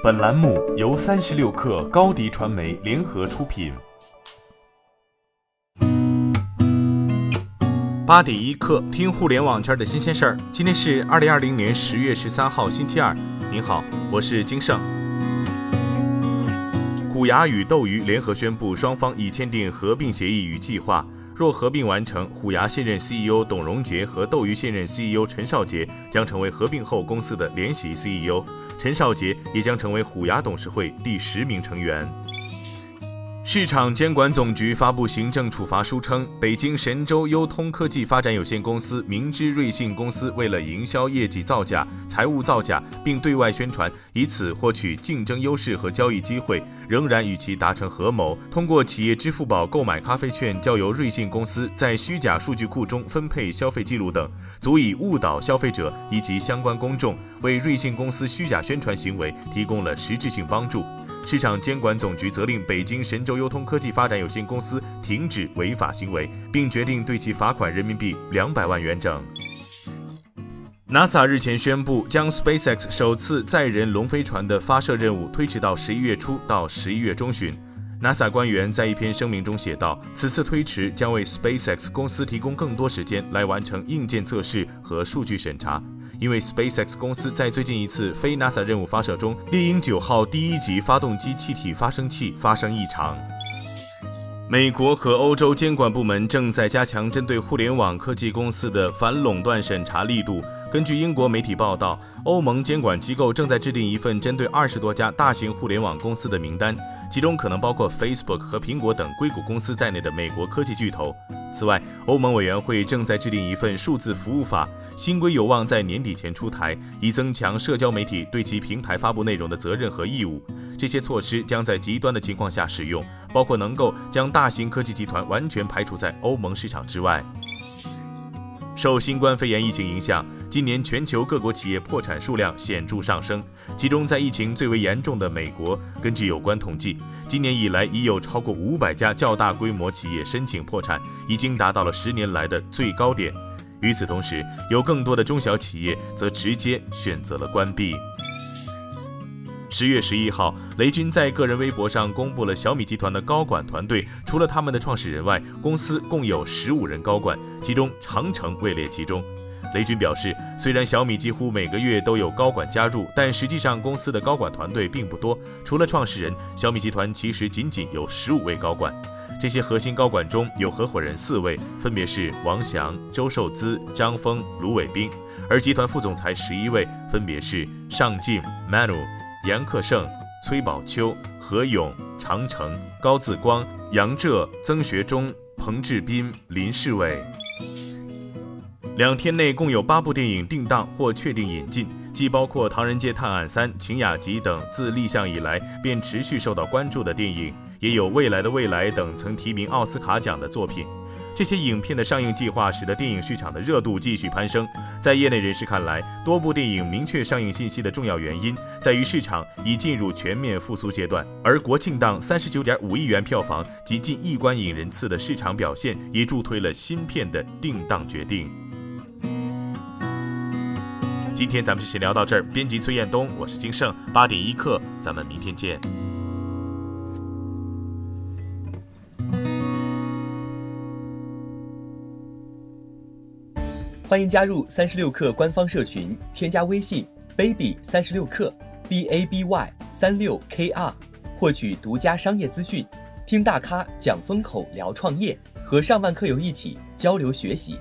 本栏目由三十六氪高低传媒联合出品。八点一刻，听互联网圈的新鲜事儿。今天是二零二零年十月十三号，星期二。您好，我是金盛。虎牙与斗鱼联合宣布，双方已签订合并协议与计划。若合并完成，虎牙现任 CEO 董荣杰和斗鱼现任 CEO 陈少杰将成为合并后公司的联席 CEO，陈少杰也将成为虎牙董事会第十名成员。市场监管总局发布行政处罚书称，北京神州优通科技发展有限公司明知瑞信公司为了营销业绩造假、财务造假，并对外宣传，以此获取竞争优势和交易机会，仍然与其达成合谋，通过企业支付宝购买咖啡券，交由瑞信公司在虚假数据库中分配消费记录等，足以误导消费者以及相关公众，为瑞信公司虚假宣传行为提供了实质性帮助。市场监管总局责令北京神州优通科技发展有限公司停止违法行为，并决定对其罚款人民币两百万元整。NASA 日前宣布，将 SpaceX 首次载人龙飞船的发射任务推迟到十一月初到十一月中旬。NASA 官员在一篇声明中写道：“此次推迟将为 SpaceX 公司提供更多时间来完成硬件测试和数据审查。”因为 SpaceX 公司在最近一次非 NASA 任务发射中，猎鹰九号第一级发动机气体发生器发生异常。美国和欧洲监管部门正在加强针对互联网科技公司的反垄断审查力度。根据英国媒体报道，欧盟监管机构正在制定一份针对二十多家大型互联网公司的名单，其中可能包括 Facebook 和苹果等硅谷公司在内的美国科技巨头。此外，欧盟委员会正在制定一份数字服务法。新规有望在年底前出台，以增强社交媒体对其平台发布内容的责任和义务。这些措施将在极端的情况下使用，包括能够将大型科技集团完全排除在欧盟市场之外。受新冠肺炎疫情影响，今年全球各国企业破产数量显著上升，其中在疫情最为严重的美国，根据有关统计，今年以来已有超过五百家较大规模企业申请破产，已经达到了十年来的最高点。与此同时，有更多的中小企业则直接选择了关闭。十月十一号，雷军在个人微博上公布了小米集团的高管团队，除了他们的创始人外，公司共有十五人高管，其中长城位列其中。雷军表示，虽然小米几乎每个月都有高管加入，但实际上公司的高管团队并不多。除了创始人，小米集团其实仅仅有十五位高管。这些核心高管中有合伙人四位，分别是王翔、周受资、张峰、卢伟斌；而集团副总裁十一位，分别是尚敬、Manu、杨克胜、崔宝秋、何勇、长城、高自光、杨浙、曾学忠、彭志斌、林世伟。两天内共有八部电影定档或确定引进，既包括《唐人街探案三》《晴雅集》等自立项以来便持续受到关注的电影。也有《未来的未来》等曾提名奥斯卡奖的作品，这些影片的上映计划使得电影市场的热度继续攀升。在业内人士看来，多部电影明确上映信息的重要原因在于市场已进入全面复苏阶段，而国庆档三十九点五亿元票房及近亿观影人次的市场表现，也助推了新片的定档决定。今天咱们就先聊到这儿，编辑崔彦东，我是金盛，八点一刻，咱们明天见。欢迎加入三十六氪官方社群，添加微信 baby 三十六氪 b a b y 三六 k r，获取独家商业资讯，听大咖讲风口，聊创业，和上万课友一起交流学习。